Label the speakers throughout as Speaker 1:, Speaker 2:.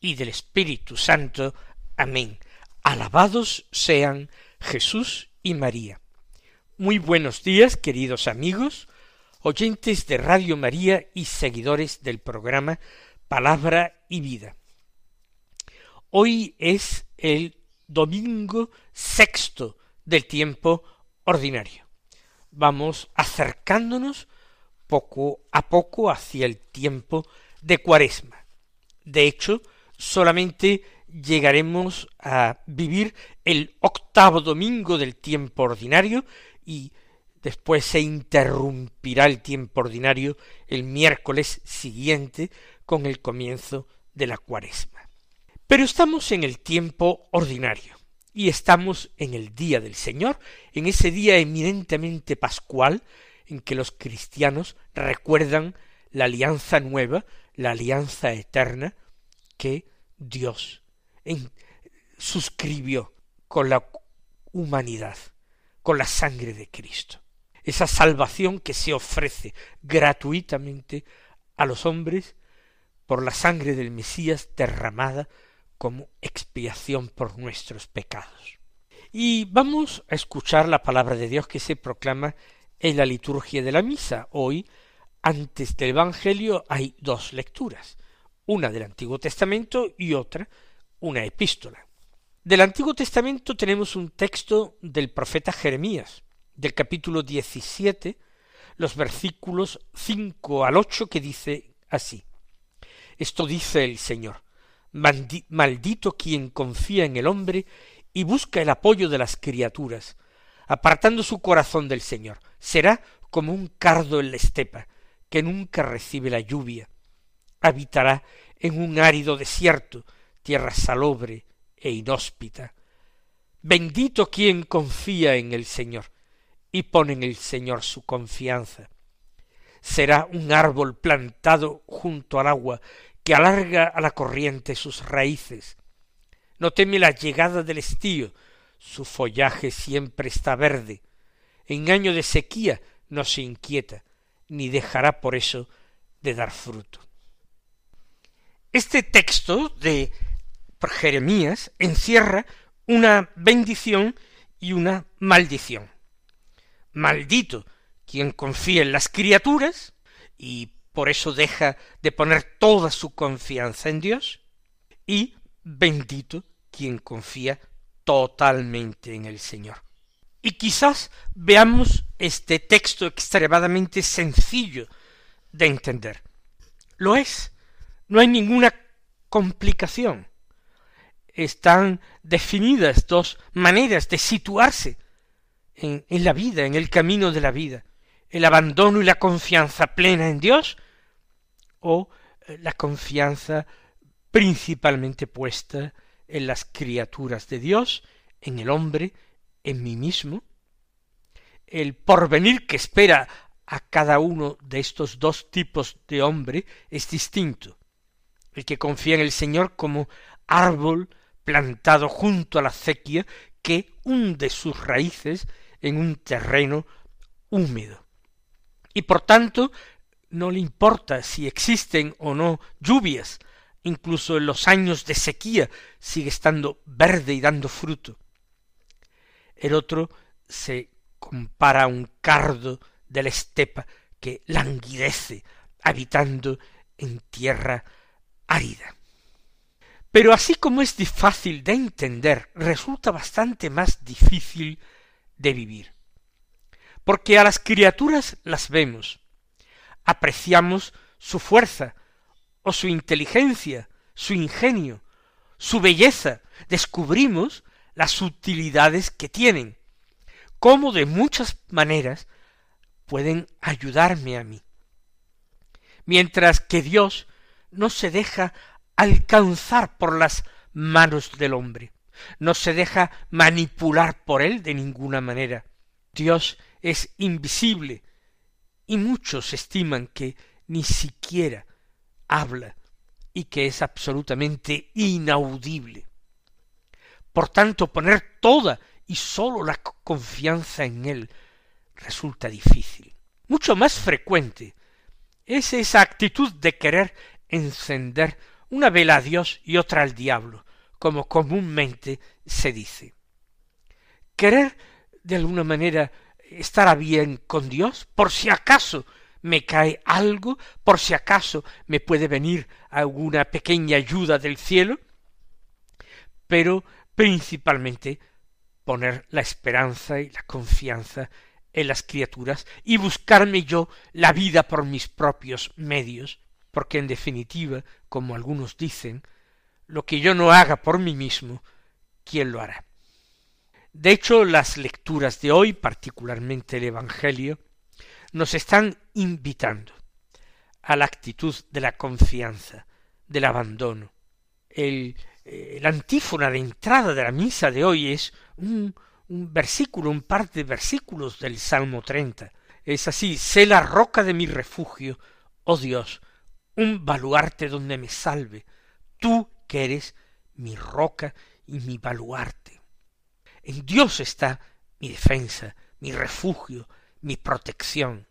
Speaker 1: y del Espíritu Santo. Amén. Alabados sean Jesús y María. Muy buenos días, queridos amigos, oyentes de Radio María y seguidores del programa Palabra y Vida. Hoy es el domingo sexto del tiempo ordinario. Vamos acercándonos poco a poco hacia el tiempo de Cuaresma. De hecho, solamente llegaremos a vivir el octavo domingo del tiempo ordinario y después se interrumpirá el tiempo ordinario el miércoles siguiente con el comienzo de la cuaresma. Pero estamos en el tiempo ordinario y estamos en el día del Señor, en ese día eminentemente pascual en que los cristianos recuerdan la alianza nueva, la alianza eterna que Dios suscribió con la humanidad, con la sangre de Cristo. Esa salvación que se ofrece gratuitamente a los hombres por la sangre del Mesías derramada como expiación por nuestros pecados. Y vamos a escuchar la palabra de Dios que se proclama en la liturgia de la misa. Hoy, antes del Evangelio, hay dos lecturas, una del Antiguo Testamento y otra, una epístola. Del Antiguo Testamento tenemos un texto del profeta Jeremías, del capítulo 17, los versículos 5 al 8, que dice así. Esto dice el Señor, maldito quien confía en el hombre y busca el apoyo de las criaturas, apartando su corazón del Señor. Será como un cardo en la estepa, que nunca recibe la lluvia. Habitará en un árido desierto, tierra salobre e inhóspita. Bendito quien confía en el Señor y pone en el Señor su confianza. Será un árbol plantado junto al agua que alarga a la corriente sus raíces. No teme la llegada del estío, su follaje siempre está verde. En año de sequía no se inquieta, ni dejará por eso de dar fruto. Este texto de Jeremías encierra una bendición y una maldición. Maldito quien confía en las criaturas y por eso deja de poner toda su confianza en Dios, y bendito quien confía totalmente en el Señor. Y quizás veamos este texto extremadamente sencillo de entender. Lo es. No hay ninguna complicación. Están definidas dos maneras de situarse en, la vida, en el camino de la vida. El abandono y la confianza plena en Dios o eh, la confianza principalmente puesta en las criaturas de Dios, en el hombre, en mí mismo, el porvenir que espera a cada uno de estos dos tipos de hombre es distinto. El que confía en el Señor como árbol plantado junto a la acequia que hunde sus raíces en un terreno húmedo. Y por tanto no le importa si existen o no lluvias, incluso en los años de sequía sigue estando verde y dando fruto. El otro se compara a un cardo de la estepa que languidece habitando en tierra árida. Pero así como es fácil de entender, resulta bastante más difícil de vivir. Porque a las criaturas las vemos, apreciamos su fuerza, o su inteligencia, su ingenio, su belleza, descubrimos las utilidades que tienen, cómo de muchas maneras pueden ayudarme a mí. Mientras que Dios no se deja alcanzar por las manos del hombre, no se deja manipular por él de ninguna manera. Dios es invisible y muchos estiman que ni siquiera habla y que es absolutamente inaudible. Por tanto, poner toda y sólo la confianza en él resulta difícil. Mucho más frecuente es esa actitud de querer encender una vela a Dios y otra al diablo, como comúnmente se dice. Querer de alguna manera estar a bien con Dios, por si acaso me cae algo, por si acaso me puede venir alguna pequeña ayuda del cielo, pero principalmente poner la esperanza y la confianza en las criaturas y buscarme yo la vida por mis propios medios, porque en definitiva, como algunos dicen, lo que yo no haga por mí mismo, ¿quién lo hará? De hecho, las lecturas de hoy, particularmente el Evangelio, nos están invitando a la actitud de la confianza, del abandono. El, eh, la antífona de entrada de la misa de hoy es un, un versículo, un par de versículos del Salmo treinta. Es así, sé la roca de mi refugio, oh Dios, un baluarte donde me salve, tú que eres mi roca y mi baluarte. En Dios está mi defensa, mi refugio, mi protección.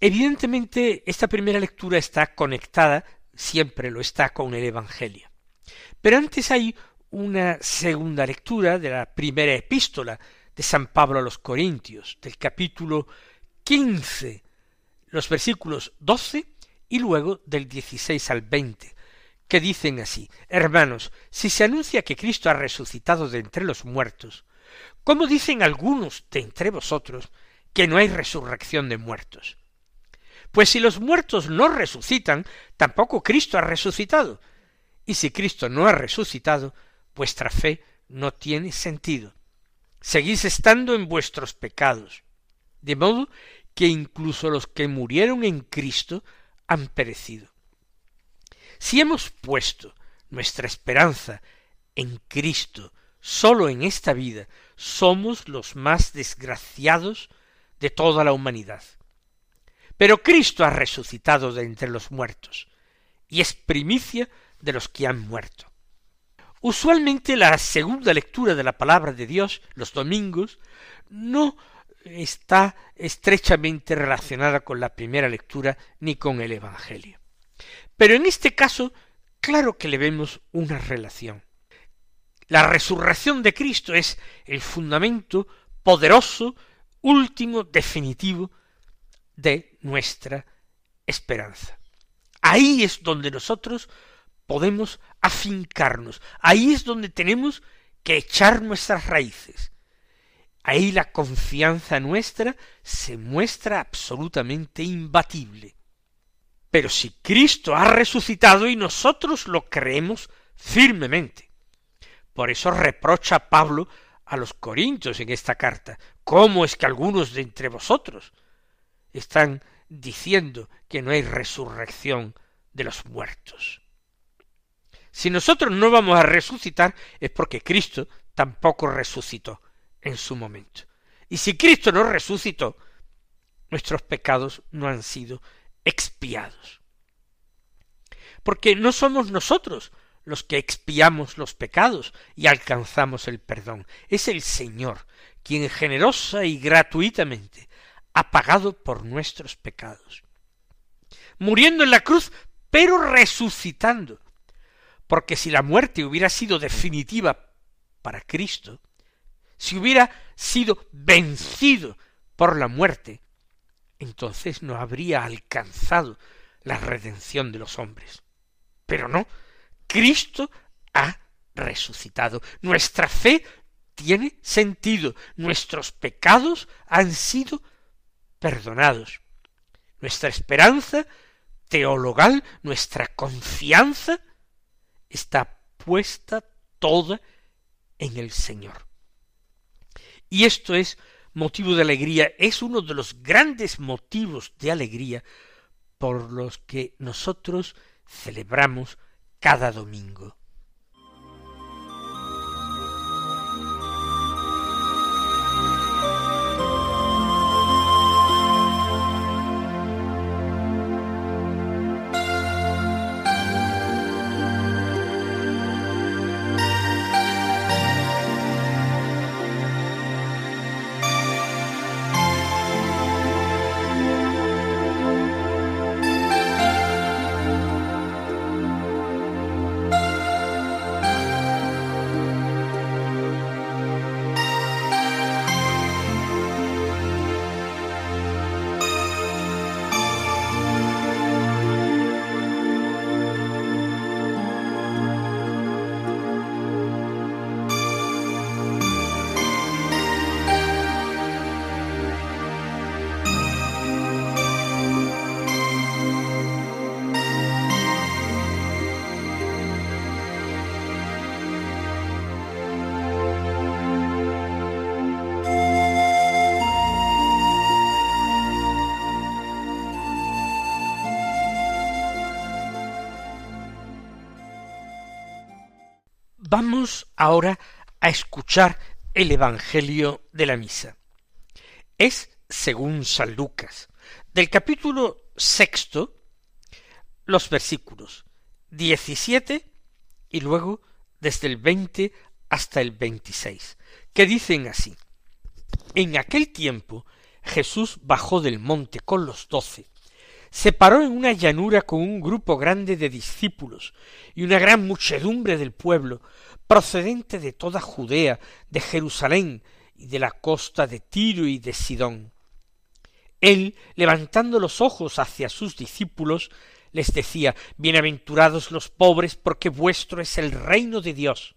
Speaker 1: Evidentemente, esta primera lectura está conectada, siempre lo está con el Evangelio. Pero antes hay una segunda lectura de la primera epístola de San Pablo a los Corintios, del capítulo quince, los versículos doce y luego del dieciséis al veinte, que dicen así Hermanos, si se anuncia que Cristo ha resucitado de entre los muertos, ¿cómo dicen algunos de entre vosotros que no hay resurrección de muertos? Pues si los muertos no resucitan, tampoco Cristo ha resucitado. Y si Cristo no ha resucitado, vuestra fe no tiene sentido. Seguís estando en vuestros pecados. De modo que incluso los que murieron en Cristo han perecido. Si hemos puesto nuestra esperanza en Cristo sólo en esta vida, somos los más desgraciados de toda la humanidad. Pero Cristo ha resucitado de entre los muertos, y es primicia de los que han muerto. Usualmente la segunda lectura de la palabra de Dios, los domingos, no está estrechamente relacionada con la primera lectura ni con el Evangelio. Pero en este caso, claro que le vemos una relación. La resurrección de Cristo es el fundamento poderoso, último, definitivo de nuestra esperanza. Ahí es donde nosotros podemos afincarnos, ahí es donde tenemos que echar nuestras raíces. Ahí la confianza nuestra se muestra absolutamente imbatible. Pero si Cristo ha resucitado y nosotros lo creemos firmemente. Por eso reprocha Pablo a los Corintios en esta carta. ¿Cómo es que algunos de entre vosotros están diciendo que no hay resurrección de los muertos? Si nosotros no vamos a resucitar es porque Cristo tampoco resucitó en su momento. Y si Cristo no resucitó, nuestros pecados no han sido expiados. Porque no somos nosotros los que expiamos los pecados y alcanzamos el perdón. Es el Señor quien generosa y gratuitamente ha pagado por nuestros pecados. Muriendo en la cruz, pero resucitando. Porque si la muerte hubiera sido definitiva para Cristo, si hubiera sido vencido por la muerte, entonces no habría alcanzado la redención de los hombres. Pero no, Cristo ha resucitado. Nuestra fe tiene sentido. Nuestros pecados han sido perdonados. Nuestra esperanza teologal, nuestra confianza, está puesta toda en el Señor. Y esto es motivo de alegría, es uno de los grandes motivos de alegría por los que nosotros celebramos cada domingo. Vamos ahora a escuchar el Evangelio de la Misa. Es según San Lucas, del capítulo sexto, los versículos diecisiete y luego desde el veinte hasta el veintiséis, que dicen así. En aquel tiempo Jesús bajó del monte con los doce, se paró en una llanura con un grupo grande de discípulos y una gran muchedumbre del pueblo, procedente de toda Judea, de Jerusalén y de la costa de Tiro y de Sidón. Él, levantando los ojos hacia sus discípulos, les decía Bienaventurados los pobres, porque vuestro es el reino de Dios.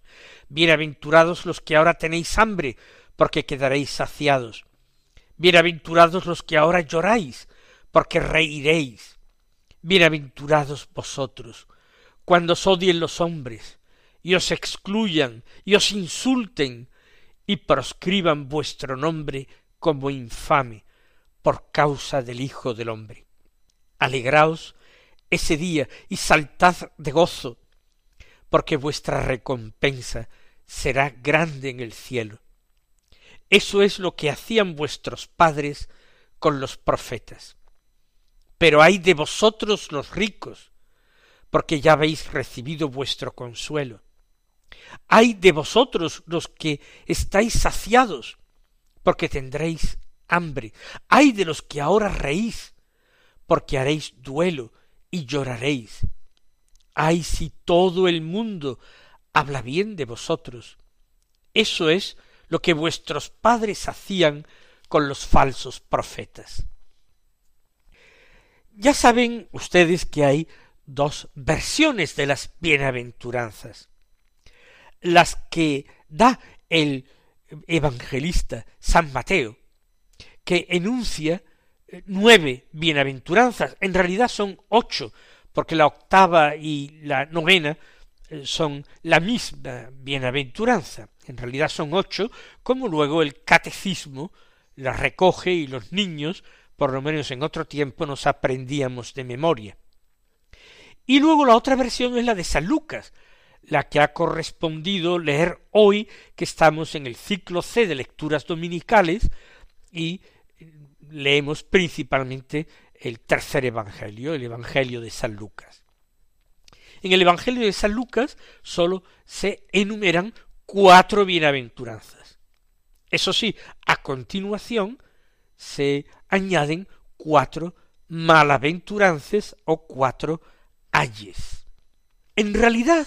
Speaker 1: Bienaventurados los que ahora tenéis hambre, porque quedaréis saciados. Bienaventurados los que ahora lloráis, porque reiréis. Bienaventurados vosotros, cuando os odien los hombres, y os excluyan, y os insulten, y proscriban vuestro nombre como infame, por causa del Hijo del hombre. Alegraos ese día y saltad de gozo, porque vuestra recompensa será grande en el cielo. Eso es lo que hacían vuestros padres con los profetas. Pero hay de vosotros los ricos, porque ya habéis recibido vuestro consuelo. Hay de vosotros los que estáis saciados, porque tendréis hambre. Hay de los que ahora reís, porque haréis duelo y lloraréis. Ay, si todo el mundo habla bien de vosotros. Eso es lo que vuestros padres hacían con los falsos profetas. Ya saben ustedes que hay dos versiones de las bienaventuranzas. Las que da el evangelista San Mateo, que enuncia eh, nueve bienaventuranzas, en realidad son ocho, porque la octava y la novena eh, son la misma bienaventuranza, en realidad son ocho, como luego el catecismo las recoge y los niños por lo menos en otro tiempo nos aprendíamos de memoria. Y luego la otra versión es la de San Lucas, la que ha correspondido leer hoy que estamos en el ciclo C de lecturas dominicales y leemos principalmente el tercer Evangelio, el Evangelio de San Lucas. En el Evangelio de San Lucas sólo se enumeran cuatro bienaventuranzas. Eso sí, a continuación se añaden cuatro malaventuranzas o cuatro ayes. En realidad,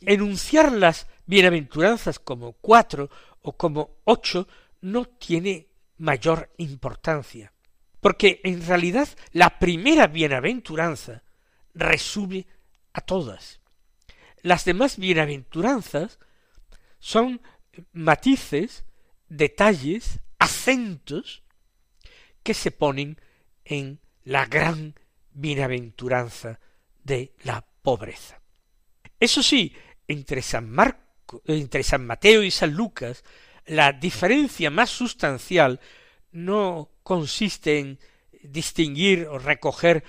Speaker 1: enunciar las bienaventuranzas como cuatro o como ocho no tiene mayor importancia, porque en realidad la primera bienaventuranza resume a todas. Las demás bienaventuranzas son matices, detalles, acentos que se ponen en la gran bienaventuranza de la pobreza. Eso sí, entre San entre San Mateo y San Lucas, la diferencia más sustancial no consiste en distinguir o recoger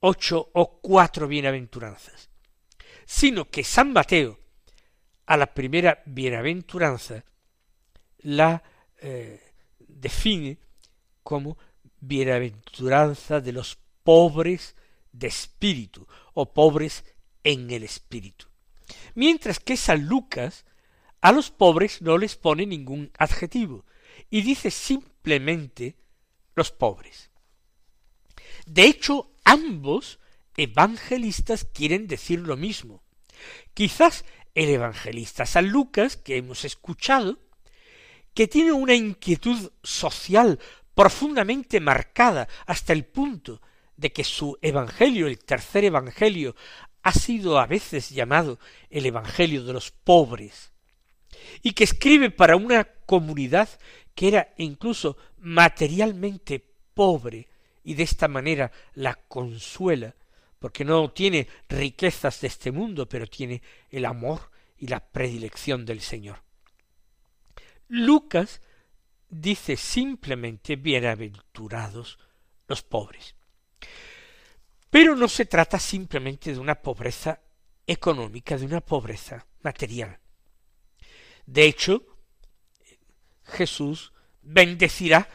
Speaker 1: ocho o cuatro bienaventuranzas, sino que San Mateo a la primera bienaventuranza la eh, define como bienaventuranza de los pobres de espíritu o pobres en el espíritu. Mientras que San Lucas a los pobres no les pone ningún adjetivo y dice simplemente los pobres. De hecho, ambos evangelistas quieren decir lo mismo. Quizás el evangelista San Lucas, que hemos escuchado, que tiene una inquietud social profundamente marcada hasta el punto de que su Evangelio, el tercer Evangelio, ha sido a veces llamado el Evangelio de los pobres, y que escribe para una comunidad que era incluso materialmente pobre, y de esta manera la consuela, porque no tiene riquezas de este mundo, pero tiene el amor y la predilección del Señor. Lucas dice simplemente bienaventurados los pobres. Pero no se trata simplemente de una pobreza económica, de una pobreza material. De hecho, Jesús bendecirá,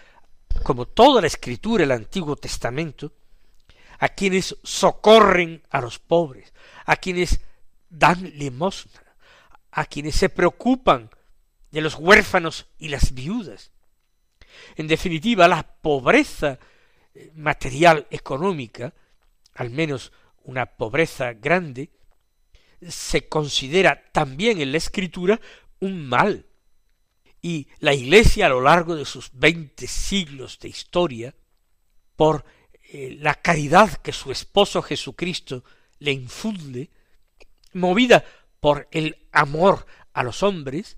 Speaker 1: como toda la escritura del Antiguo Testamento, a quienes socorren a los pobres, a quienes dan limosna, a quienes se preocupan de los huérfanos y las viudas. En definitiva, la pobreza eh, material económica, al menos una pobreza grande, se considera también en la escritura un mal. Y la Iglesia a lo largo de sus veinte siglos de historia, por eh, la caridad que su esposo Jesucristo le infunde, movida por el amor a los hombres,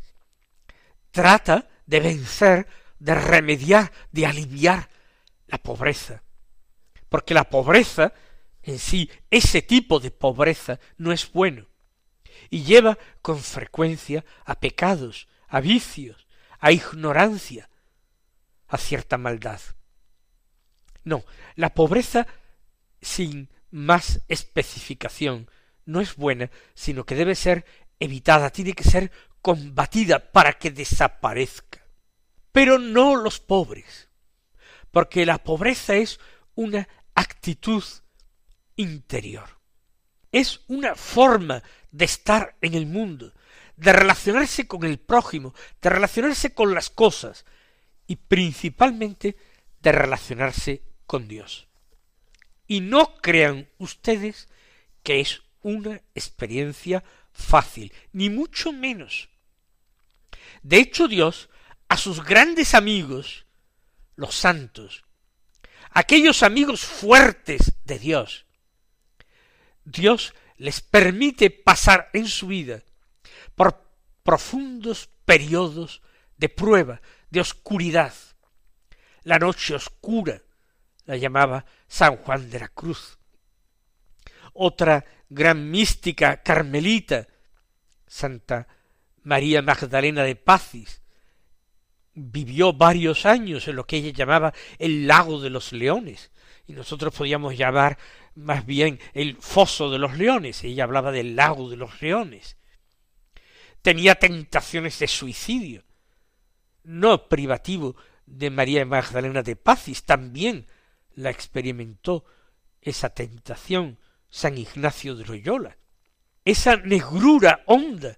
Speaker 1: trata de vencer, de remediar, de aliviar la pobreza. Porque la pobreza en sí, ese tipo de pobreza no es bueno y lleva con frecuencia a pecados, a vicios, a ignorancia, a cierta maldad. No, la pobreza sin más especificación no es buena, sino que debe ser evitada, tiene que ser combatida para que desaparezca. Pero no los pobres, porque la pobreza es una actitud interior. Es una forma de estar en el mundo, de relacionarse con el prójimo, de relacionarse con las cosas y principalmente de relacionarse con Dios. Y no crean ustedes que es una experiencia fácil, ni mucho menos. De hecho, Dios a sus grandes amigos, los santos, aquellos amigos fuertes de Dios, Dios les permite pasar en su vida por profundos periodos de prueba, de oscuridad. La noche oscura la llamaba San Juan de la Cruz. Otra gran mística carmelita, Santa María Magdalena de Pacis, vivió varios años en lo que ella llamaba el lago de los leones, y nosotros podíamos llamar más bien el foso de los leones, ella hablaba del lago de los leones. Tenía tentaciones de suicidio, no privativo de María Magdalena de Pacis, también la experimentó esa tentación San Ignacio de Loyola. Esa negrura honda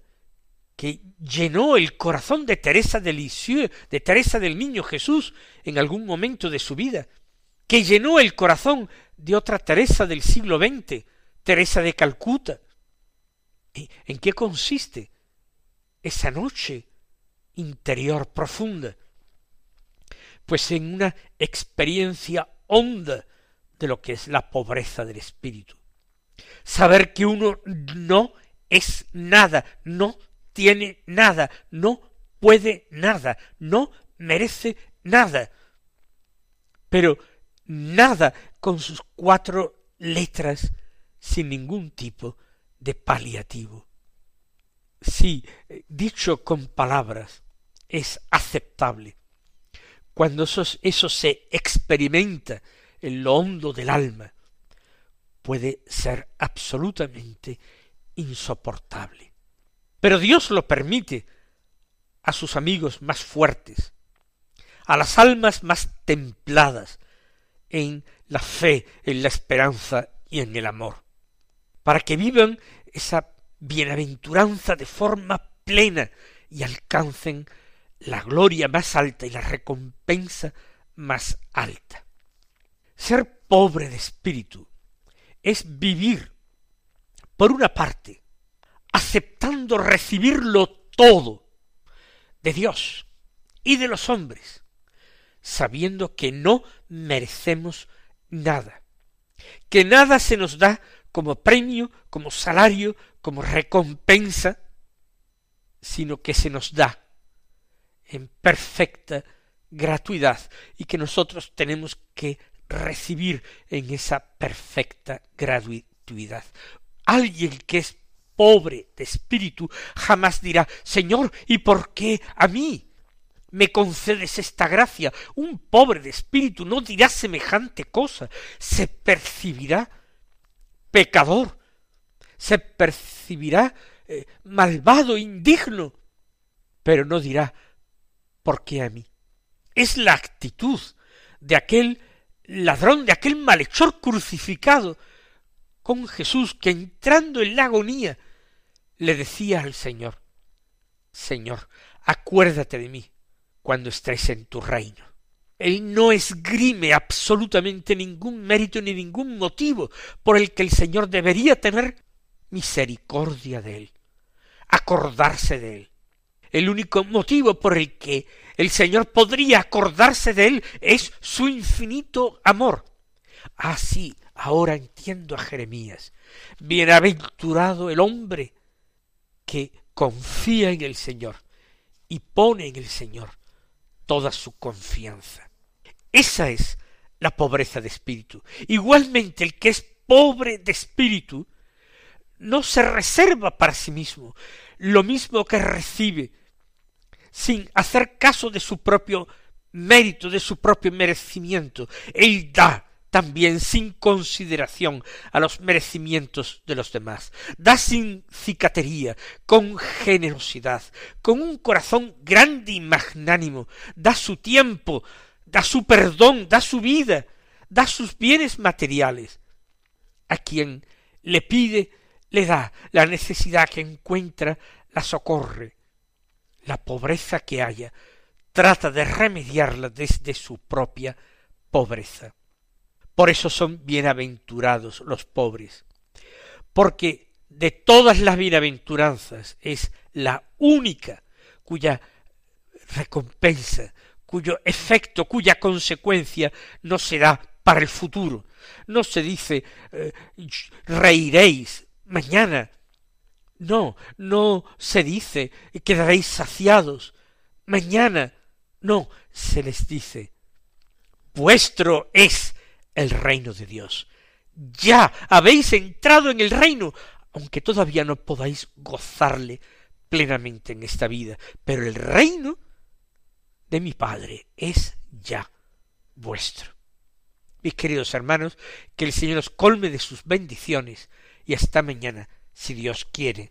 Speaker 1: que llenó el corazón de Teresa de Lisieux, de Teresa del Niño Jesús, en algún momento de su vida, que llenó el corazón de otra Teresa del siglo XX, Teresa de Calcuta. ¿En qué consiste esa noche interior profunda? Pues en una experiencia honda de lo que es la pobreza del espíritu. Saber que uno no es nada, no tiene nada, no puede nada, no merece nada. Pero nada con sus cuatro letras sin ningún tipo de paliativo. Sí, dicho con palabras, es aceptable. Cuando eso, eso se experimenta en lo hondo del alma, puede ser absolutamente insoportable. Pero Dios lo permite a sus amigos más fuertes, a las almas más templadas, en la fe, en la esperanza y en el amor, para que vivan esa bienaventuranza de forma plena y alcancen la gloria más alta y la recompensa más alta. Ser pobre de espíritu es vivir, por una parte, aceptando recibirlo todo de Dios y de los hombres, sabiendo que no merecemos nada, que nada se nos da como premio, como salario, como recompensa, sino que se nos da en perfecta gratuidad y que nosotros tenemos que recibir en esa perfecta gratuidad. Alguien que es pobre de espíritu jamás dirá Señor, ¿y por qué a mí? me concedes esta gracia. Un pobre de espíritu no dirá semejante cosa. Se percibirá pecador, se percibirá eh, malvado, indigno. pero no dirá ¿por qué a mí? Es la actitud de aquel ladrón, de aquel malhechor crucificado con Jesús, que entrando en la agonía le decía al Señor, Señor, acuérdate de mí cuando estés en tu reino. Él no esgrime absolutamente ningún mérito ni ningún motivo por el que el Señor debería tener misericordia de él, acordarse de él. El único motivo por el que el Señor podría acordarse de él es su infinito amor. Así, ah, ahora entiendo a Jeremías. Bienaventurado el hombre que confía en el Señor y pone en el Señor toda su confianza. Esa es la pobreza de espíritu. Igualmente el que es pobre de espíritu no se reserva para sí mismo lo mismo que recibe sin hacer caso de su propio mérito, de su propio merecimiento. Él da también sin consideración a los merecimientos de los demás. Da sin cicatería, con generosidad, con un corazón grande y magnánimo. Da su tiempo, da su perdón, da su vida, da sus bienes materiales. A quien le pide, le da la necesidad que encuentra, la socorre la pobreza que haya, trata de remediarla desde su propia pobreza. Por eso son bienaventurados los pobres, porque de todas las bienaventuranzas es la única cuya recompensa, cuyo efecto, cuya consecuencia no será para el futuro. No se dice eh, reiréis mañana, no, no se dice quedaréis saciados. Mañana. No, se les dice vuestro es el reino de Dios. Ya habéis entrado en el reino, aunque todavía no podáis gozarle plenamente en esta vida, pero el reino de mi Padre es ya vuestro. Mis queridos hermanos, que el Señor os colme de sus bendiciones y hasta mañana si Dios quiere.